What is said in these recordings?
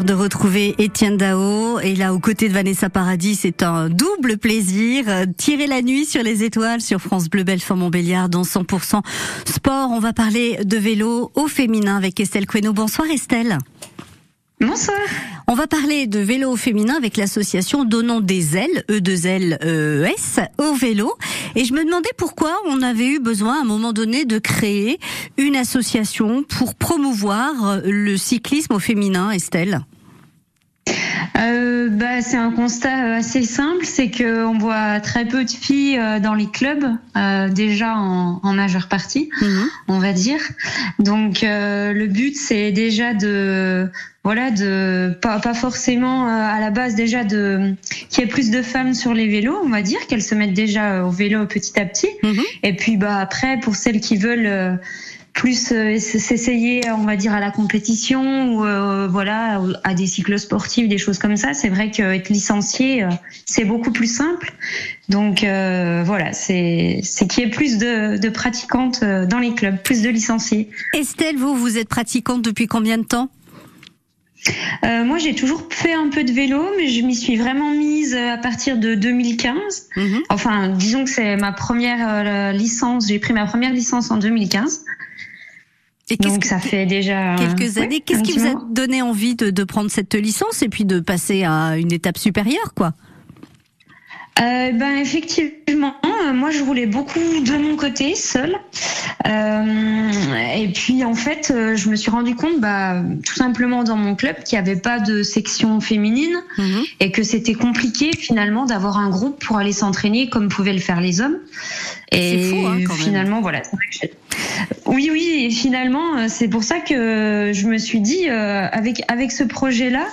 de retrouver Étienne Dao. Et là aux côtés de Vanessa Paradis c'est un double plaisir. Tirer la nuit sur les étoiles sur France Bleu Belfort Montbéliard dans 100% sport. On va parler de vélo au féminin avec Estelle Queno bonsoir Estelle Bonsoir. On va parler de vélo féminin avec l'association Donnons des ailes, E2L ES, au vélo. Et je me demandais pourquoi on avait eu besoin à un moment donné de créer une association pour promouvoir le cyclisme au féminin, Estelle. Euh, bah, c'est un constat assez simple, c'est que on voit très peu de filles euh, dans les clubs, euh, déjà en, en, majeure partie, mhm. on va dire. Donc euh, le but, c'est déjà de voilà de pas, pas forcément à la base déjà de qu'il y ait plus de femmes sur les vélos on va dire qu'elles se mettent déjà au vélo petit à petit mhm. et puis bah après pour celles qui veulent plus euh, s'essayer, on va dire, à la compétition ou euh, voilà à des cycles sportifs, des choses comme ça. C'est vrai qu'être licencié, euh, c'est beaucoup plus simple. Donc voilà, c'est qu'il y ait plus de, de pratiquantes dans les clubs, plus de licenciés. Estelle, vous vous êtes pratiquante depuis combien de temps? Euh, moi, j'ai toujours fait un peu de vélo, mais je m'y suis vraiment mise à partir de 2015. Mhm. Enfin, disons que c'est ma première licence. J'ai pris ma première licence en 2015. Donc ça fait déjà quelques années. Qu'est-ce qui vous a donné envie de, de, prendre cette licence et puis de passer à une étape supérieure, quoi? Euh, ben effectivement, euh, moi je voulais beaucoup de mon côté, seule. Euh, et puis en fait, je me suis rendu compte, bah, tout simplement dans mon club, qu'il n'y avait pas de section féminine mhm. et que c'était compliqué finalement d'avoir un groupe pour aller s'entraîner comme pouvaient le faire les hommes. Et fou, hein, finalement, voilà. Oui, oui, et finalement, c'est pour ça que je me suis dit, euh, avec, avec ce projet-là,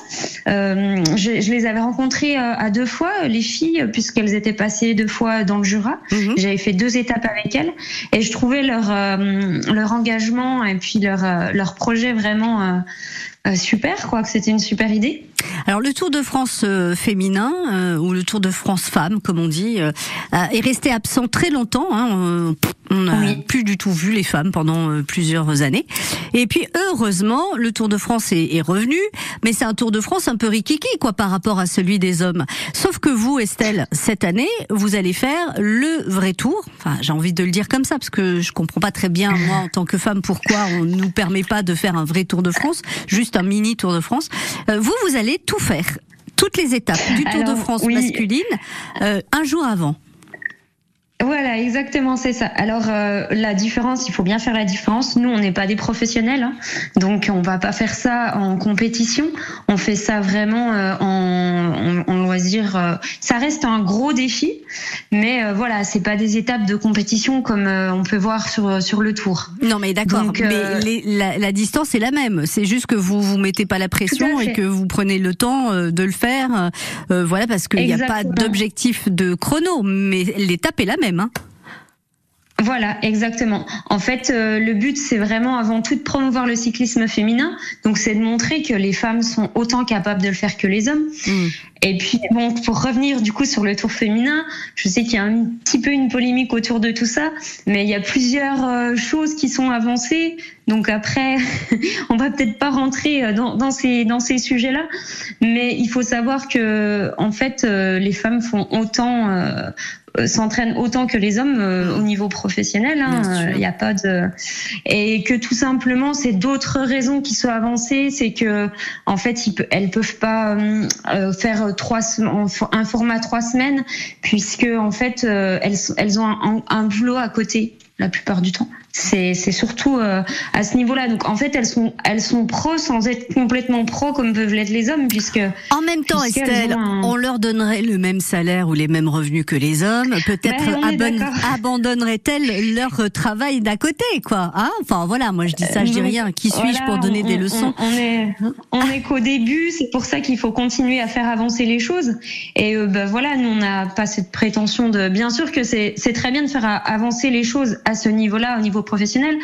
je, je, les avais rencontrées à deux fois, les filles, puisqu'elles étaient passées deux fois dans le Jura. Mhm. J'avais fait deux étapes avec elles, et je trouvais leur, leur engagement et puis leur, leur projet vraiment super, quoi, que c'était une super idée. Alors le Tour de France euh, féminin euh, ou le Tour de France femme, comme on dit, euh, est resté absent très longtemps. Hein, on n'a plus du tout vu les femmes pendant plusieurs années. Et puis heureusement, le Tour de France est, est revenu, mais c'est un Tour de France un peu rikiki quoi par rapport à celui des hommes. Sauf que vous, Estelle, cette année, vous allez faire le vrai Tour. Enfin, j'ai envie de le dire comme ça parce que je comprends pas très bien moi en tant que femme pourquoi on nous permet pas de faire un vrai Tour de France, juste un mini Tour de France. vous, vous allez tout faire, toutes les étapes du Tour de France masculine, euh, un jour avant. Voilà, exactement, c'est ça. Alors euh, la différence, il faut bien faire la différence. Nous, on n'est pas des professionnels, hein. donc on va pas faire ça en compétition. On fait ça vraiment euh, en, en, loisir. Euh. ça reste un gros défi, mais voilà, c'est pas des étapes de compétition comme on peut voir sur sur le Tour. Non, mais d'accord. Mais la, la, distance est la même. C'est juste que vous vous mettez pas la pression et que vous prenez le temps de le faire. voilà, parce qu'il n'y a pas d'objectif de chrono, mais l'étape est la même. Hein. Voilà, exactement. En fait, euh, le but, c'est vraiment avant tout de promouvoir le cyclisme féminin. Donc, c'est de montrer que les femmes sont autant capables de le faire que les hommes. Mm. Et puis, bon, pour revenir du coup sur le tour féminin, je sais qu'il y a un petit peu une polémique autour de tout ça, mais il y a plusieurs euh, choses qui sont avancées. Donc après, on va peut-être pas rentrer euh, dans, dans ces dans ces sujets-là, mais il faut savoir que en fait, les femmes font autant s'entraînent autant que les hommes euh, au niveau professionnel. Hein, il n'y a pas de et que tout simplement c'est d'autres raisons qui sont avancées, c'est que en fait ils, elles peuvent pas euh, faire trois un format trois semaines puisque en fait elles elles ont un, un boulot à côté la plupart du temps. C'est surtout euh, à ce niveau-là. Donc en fait, elles sont elles sont pro sans être complètement pro comme peuvent l'être les hommes, puisque en même temps, Estelle, on leur donnerait le même salaire ou les mêmes revenus que les hommes. Peut-être ben, abandonneraient-elles leur travail d'à côté, quoi. Hein? Enfin voilà, moi je dis ça, je dis rien. Qui suis-je pour donner des leçons? On, est on est qu'au début. C'est pour ça qu'il faut continuer à faire avancer les choses. Et euh, ben voilà, nous on n'a pas cette prétention de. Bien sûr que c'est très bien de faire avancer les choses à ce niveau-là, au niveau professionnel.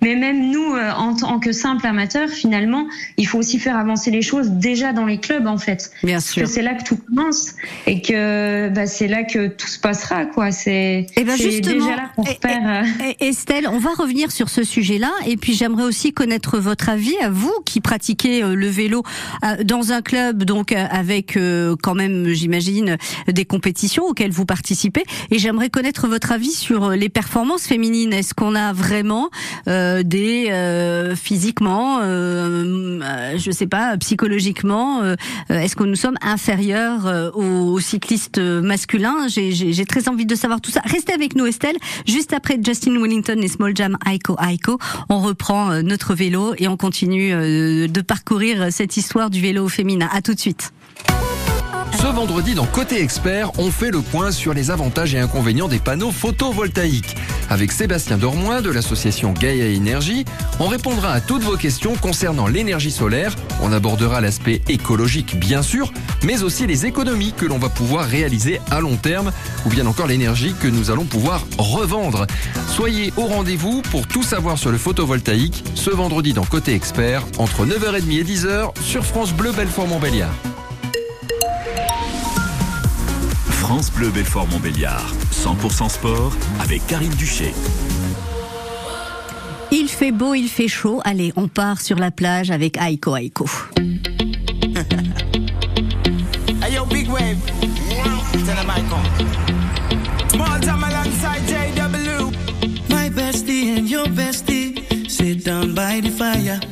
Mais même nous, euh, en tant que simple amateur, finalement, il faut aussi faire avancer les choses déjà dans les clubs, en fait. Bien sûr. Que c'est là que tout commence et que bah, c'est là que tout se passera, quoi. C'est eh ben déjà là pour faire. Estelle, on va revenir sur ce sujet-là, et puis j'aimerais aussi connaître votre avis à vous qui pratiquez le vélo dans un club, donc avec quand même, j'imagine, des compétitions auxquelles vous participez. Et j'aimerais connaître votre avis sur les performances féminines. Est-ce qu'on a vraiment euh, des euh, physiquement, euh, euh je sais pas, psychologiquement, euh, est-ce que nous sommes inférieurs aux, cyclistes masculins? J'ai très envie de savoir tout ça. Restez avec nous, Estelle. Juste après Justin Wellington et Small Jam Aiko Aiko, on reprend notre vélo et on continue de parcourir cette histoire du vélo féminin. À tout de suite. Ce vendredi, dans Côté Expert, on fait le point sur les avantages et inconvénients des panneaux photovoltaïques. Avec Sébastien Dormoin de l'association Gaia Énergie, on répondra à toutes vos questions concernant l'énergie solaire. On abordera l'aspect écologique, bien sûr, mais aussi les économies que l'on va pouvoir réaliser à long terme, ou bien encore l'énergie que nous allons pouvoir revendre. Soyez au rendez-vous pour tout savoir sur le photovoltaïque ce vendredi dans Côté Expert, entre 9h30 et 10h sur France Bleu Belfort-Montbéliard. France Bleu Belfort Montbéliard. 100% sport avec Karine Duché. Il fait beau, il fait chaud. Allez, on part sur la plage avec Aiko Aiko. hey yo, big wave. Tell him Aiko. Small time alongside JW. My bestie and your bestie sit down by the fire.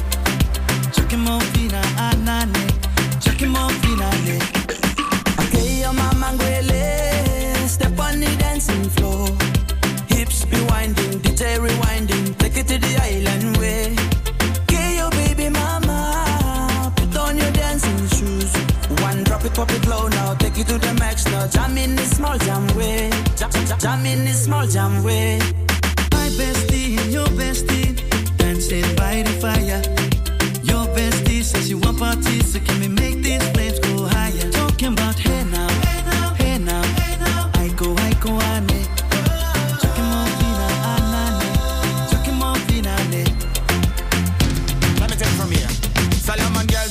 Come on, in.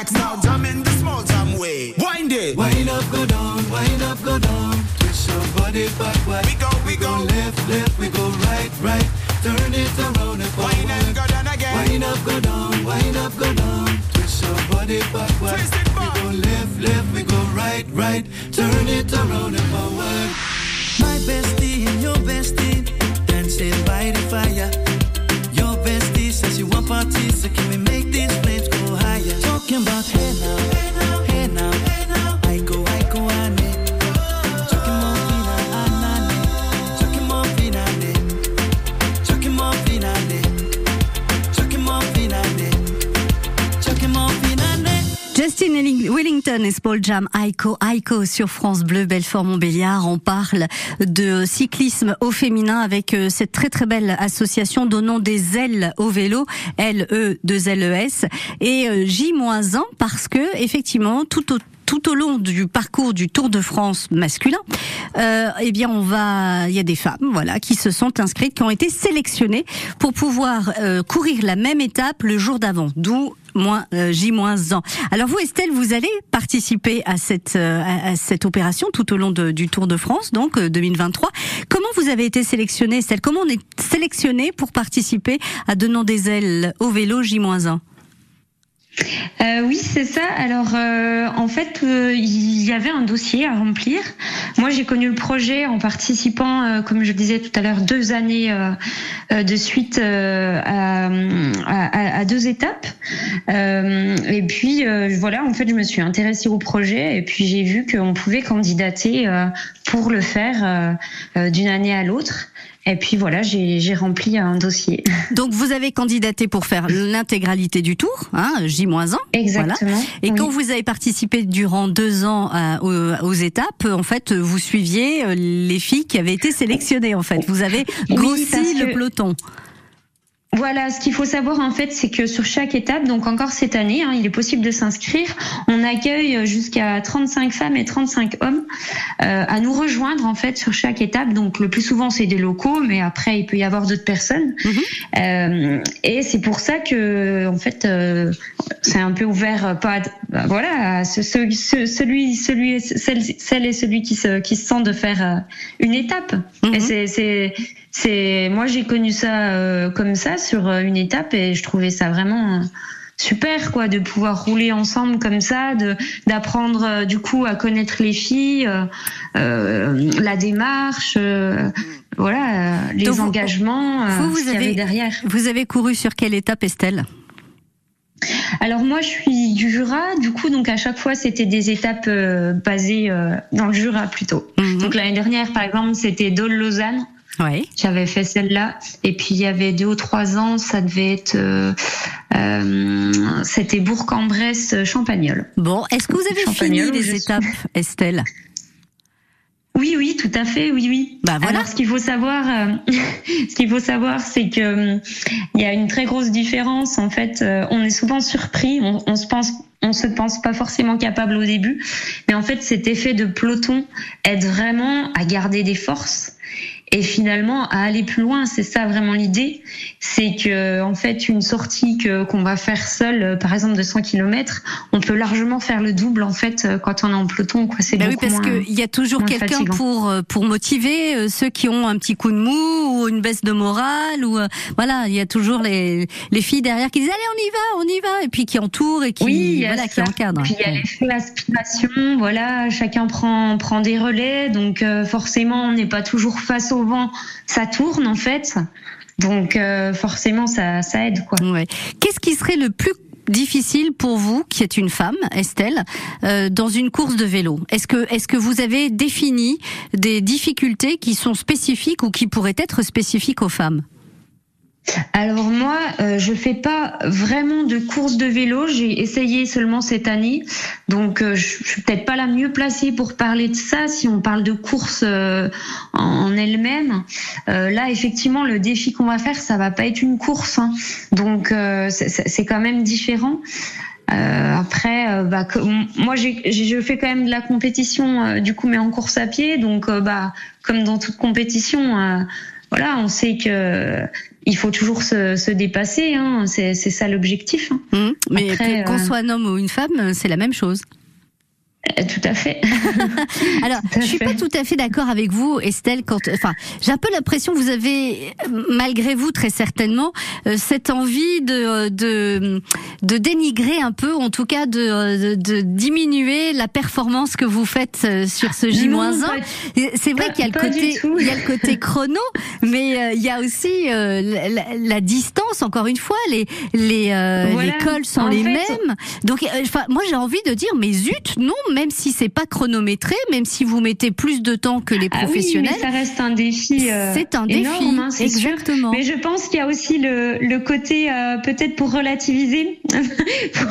max now. Jam in the small jam way. Wind it. Wind up, go down, wind up, go down. Twist your body backward. We go, we, we go. go. left, left, we go right, right. Turn it around and forward. Wind and go down again. Wind up, go down, wind up, go down. Twist your body backward. Twist it back. We go left, left, we go right, right. Turn it around and forward. My bestie and your bestie looking back here now. Wellington et Paul Jam Aiko Aiko sur France Bleu Belfort Montbéliard. On parle de cyclisme au féminin avec euh, cette très très belle association donnant des ailes au vélo, L E 2 L E S et euh, J-1 parce que effectivement tout au tout au long du parcours du Tour de France masculin, euh, eh bien, on va, il y a des femmes, voilà, qui se sont inscrites, qui ont été sélectionnées pour pouvoir euh, courir la même étape le jour d'avant, d'où moins euh, J-1. Alors vous, Estelle, vous allez participer à cette euh, à cette opération tout au long du Tour de France, donc 2023. Comment vous avez été sélectionnée, Estelle? Comment on est sélectionné pour participer à Donnant des ailes au vélo J-1 euh, oui, c'est ça. Alors, euh, en fait, euh, il y avait un dossier à remplir. Moi, j'ai connu le projet en participant, euh, comme je disais tout à l'heure, deux années euh, de suite à, à, à, deux étapes. et puis, voilà, en fait, je me suis intéressée au projet et puis j'ai vu qu'on pouvait candidater pour le faire d'une année à l'autre. Et puis voilà, j'ai rempli un dossier. Donc vous avez candidaté pour faire l'intégralité du tour, hein, J-1. Exactement. Et quand vous avez participé durant deux ans euh, aux, étapes, en fait, vous suiviez euh, les filles qui avaient été sélectionnées. En fait, vous avez grossi le peloton. Voilà, ce qu'il faut savoir en fait, c'est que sur chaque étape, donc encore cette année, hein, il est possible de s'inscrire. On accueille jusqu'à 35 femmes et 35 hommes euh, à nous rejoindre en fait sur chaque étape. Donc le plus souvent c'est des locaux, mais après il peut y avoir d'autres personnes. Mhm. Euh, et c'est pour ça que en fait euh, c'est un peu ouvert, pas bah, voilà, ce, ce, celui, celui, celle, celle et celui qui se qui se sent de faire euh, une étape. Et mhm. c'est c'est moi j'ai connu ça euh, comme ça sur euh, une étape et je trouvais ça vraiment euh, super quoi de pouvoir rouler ensemble comme ça de d'apprendre du coup à connaître les filles euh, la démarche voilà les engagements vous, vous avez derrière vous avez couru sur quelle étape Estelle? Alors moi je suis du Jura, du coup donc à chaque fois c'était des étapes basées dans le Jura plutôt. Mhm. Donc l'année dernière par exemple c'était Dole Lausanne. Ouais. J'avais fait celle-là. Et puis il y avait deux ou trois ans, ça devait être. Euh, euh C'était Bourg-en-Bresse, Champagnol. Bon, est-ce que vous avez fini les étapes, Estelle? Oui, oui, tout à fait, oui, oui. Bah voilà. Alors, ce qu'il faut savoir, euh, ce qu'il faut savoir, c'est que euh, il y a une très grosse différence. En fait, on est souvent surpris. On, on se pense, on se pense pas forcément capable au début, mais en fait, cet effet de peloton aide vraiment à garder des forces et finalement à aller plus loin. C'est ça vraiment l'idée, c'est que en fait une sortie que qu'on va faire seul, euh, par exemple de 100 km, on peut largement faire le double en fait euh, quand on est en peloton. Quoi, c'est bah oui, parce qu'il y a toujours quelqu'un pour euh, pour motiver ceux qui ont un petit coup de mou ou une baisse de morale ou voilà, il y a toujours les les filles derrière qui disent allez on y va, on y va et puis qui entourent et qui voilà qui encadrent. Puis il y a l'effet aspiration, voilà, chacun prend prend des relais, donc forcément on n'est pas toujours face au vent, ça tourne en fait. Donc euh, forcément, ça, ça aide quoi. Ouais. Qu'est-ce qui serait le plus difficile pour vous, qui êtes une femme, Estelle, euh, dans une course de vélo? Est-ce que, est-ce que vous avez défini des difficultés qui sont spécifiques ou qui pourraient être spécifiques aux femmes? Alors moi, euh, je fais pas vraiment de course de vélo. J'ai essayé seulement cette année, donc euh, je, suis peut-être pas la mieux placée pour parler de ça. Si on parle de course euh, en, elle-même, euh, là effectivement le défi qu'on va faire, ça va pas être une course, hein. donc c'est quand même différent. après, bah, moi, je fais quand même de la compétition, du coup, mais en course à pied. Donc, bah, comme dans toute compétition, voilà, on sait que il faut toujours se, se dépasser. Hein. C'est ça l'objectif. Hein. Mmh. mais qu'on euh, soit un homme ou une femme, c'est la même chose. Euh, tout à fait. Alors, je suis pas tout à fait d'accord avec vous, Estelle. Quand, enfin, j'ai un peu l'impression que vous avez, malgré vous, très certainement, euh, cette envie de, de de dénigrer un peu, en tout cas, de, de, diminuer la performance que vous faites euh, sur ce J-1. C'est vrai qu'il y a le côté, il y a le côté chrono, mais il y a aussi la, distance. Encore une fois, les les les cols sont les mêmes. Donc, enfin, moi, j'ai envie de dire, mais zut, non même si c'est pas chronométré, même si vous mettez plus de temps que les ah professionnels. Oui, mais ça reste un défi. Euh, c'est un défi, hein, exactement. Mais je pense qu'il y a aussi le, le côté euh, peut-être pour relativiser, pour,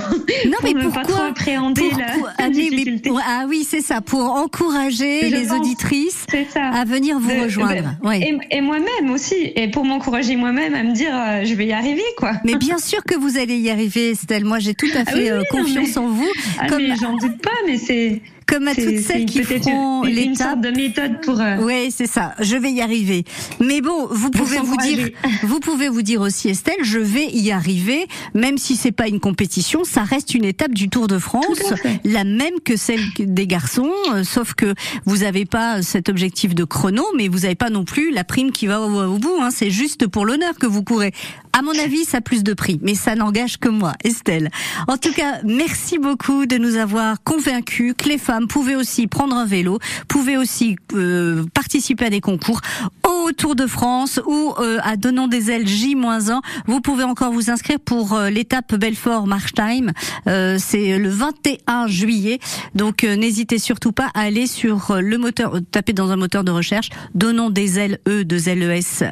non mais ne pourquoi pas trop appréhender la, ah, difficulté. ah oui, c'est ça, pour encourager les auditrices à venir vous rejoindre. Et, et moi-même aussi, et pour m'encourager moi-même à me dire euh, je vais y arriver quoi. Mais bien sûr que vous allez y arriver, Estelle. Moi, j'ai tout à fait confiance en vous. Ah, Comme... j'en doute pas, mais c'est c'est comme à toutes celles qui font l'étape de méthode pour. Euh, oui, c'est ça. Je vais y arriver. Mais bon, vous pouvez vous dire, vous pouvez vous dire aussi, Estelle, je vais y arriver, même si c'est pas une compétition, ça reste une étape du Tour de France, la même que celle des garçons, euh, sauf que vous n'avez pas cet objectif de chrono, mais vous n'avez pas non plus la prime qui va au, bout. Hein. C'est juste pour l'honneur que vous courez. À mon avis, ça a plus de prix, mais ça n'engage que moi, Estelle. En tout cas, merci beaucoup de nous avoir convaincus que les femmes pouvaient aussi prendre un vélo, pouvaient aussi euh, participer à des concours au Tour de France ou euh, à Donnant des ailes J-1. Vous pouvez encore vous inscrire pour euh, l'étape Belfort-Marchtime. C'est le 21 juillet. Donc n'hésitez surtout pas à aller sur le moteur, taper dans un moteur de recherche Donnons des ailes E de LES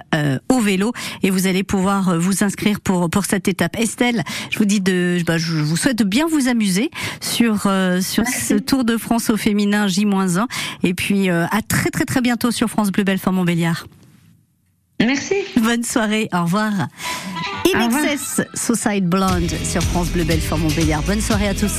au vélo et vous allez pouvoir vous inscrire pour pour cette étape. Estelle, je vous dis de, bah, je vous souhaite de bien vous amuser sur sur ce Tour de France au féminin J-1 et puis euh, à très très très bientôt sur France Bleu Belfort Montbéliard. Merci. Bonne soirée. Au revoir. INXS Suicide Blonde sur France Bleu Belfort Montbéliard. Bonne soirée à tous.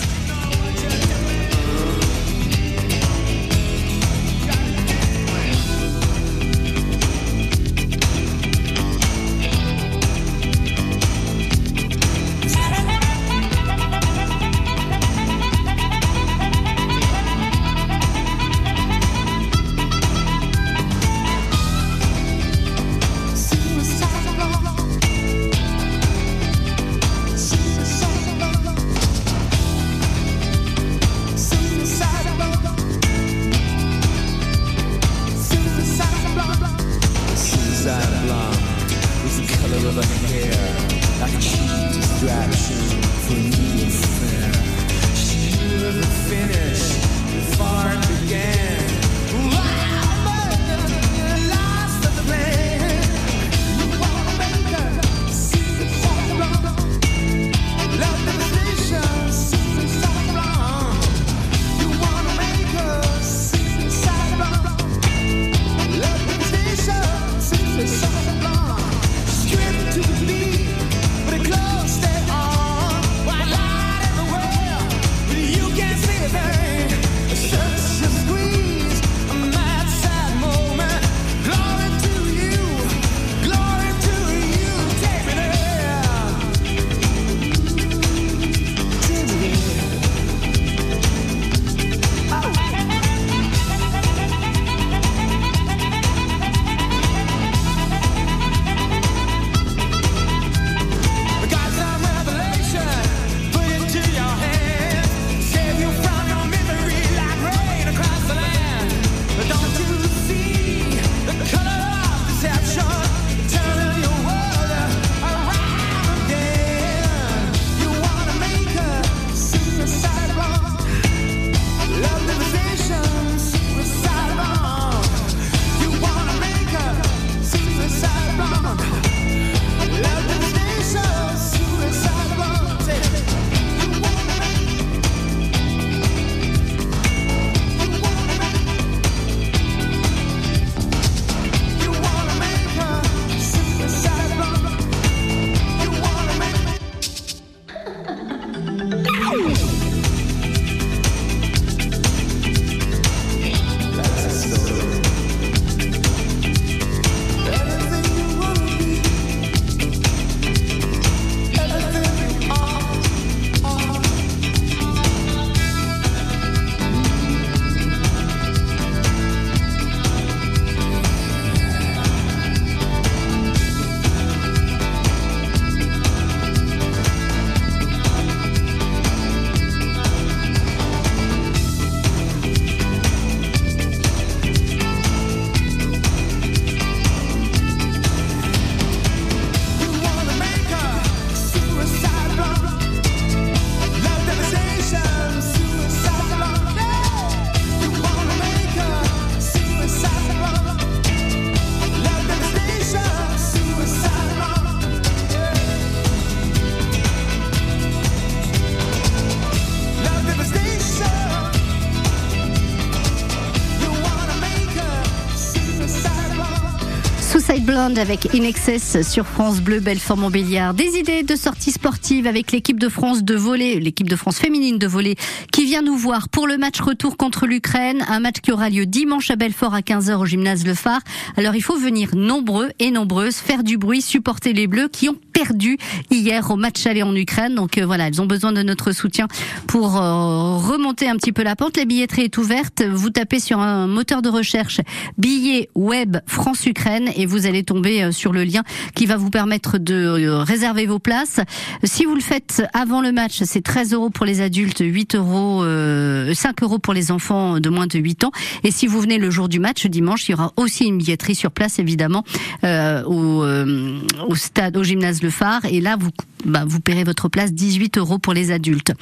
Island avec In Excess sur France Bleu, Belfort-Montbéliard. Des idées de sorties sportives avec l'équipe de France de volley, l'équipe de France féminine de volley qui vient nous voir pour le match retour contre l'Ukraine, un match qui aura lieu dimanche à Belfort à 15h au gymnase Le Phare. Alors il faut venir nombreux et nombreuses, faire du bruit, supporter les Bleus qui ont perdu hier au match aller en Ukraine. Donc euh, voilà, elles ont besoin de notre soutien pour euh, remonter un petit peu la pente. La billetterie est ouverte. Vous tapez sur un moteur de recherche billet web France-Ukraine et vous allez tomber euh, sur le lien qui va vous permettre de euh, réserver vos places. Si vous le faites avant le match, c'est 13 euros pour les adultes, 8 euros, 5 euh, euros pour les enfants de moins de 8 ans. Et si vous venez le jour du match, dimanche, il y aura aussi une billetterie sur place, évidemment, au, stade, au gymnase Le Phare. Et là, vous bah, vous paierez votre place 18 euros pour les adultes.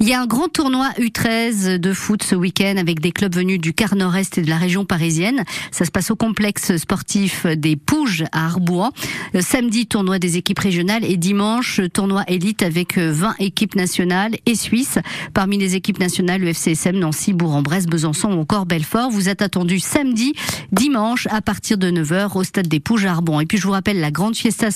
Il y a un grand tournoi U13 de foot ce week-end avec des clubs venus du quart nord-est et de la région parisienne. Ça se passe au complexe sportif des Pouges à Arbois. Euh, samedi, tournoi des équipes régionales et dimanche, tournoi élite avec 20 euh, équipes nationales et suisses. Parmi les équipes nationales, le FCSM, Nancy, Bourg-en-Bresse, Besançon ou encore Belfort. Vous êtes attendus samedi, dimanche à partir de 9h au stade des Pouges à Arbois. Et puis je vous rappelle la grande fiesta samedi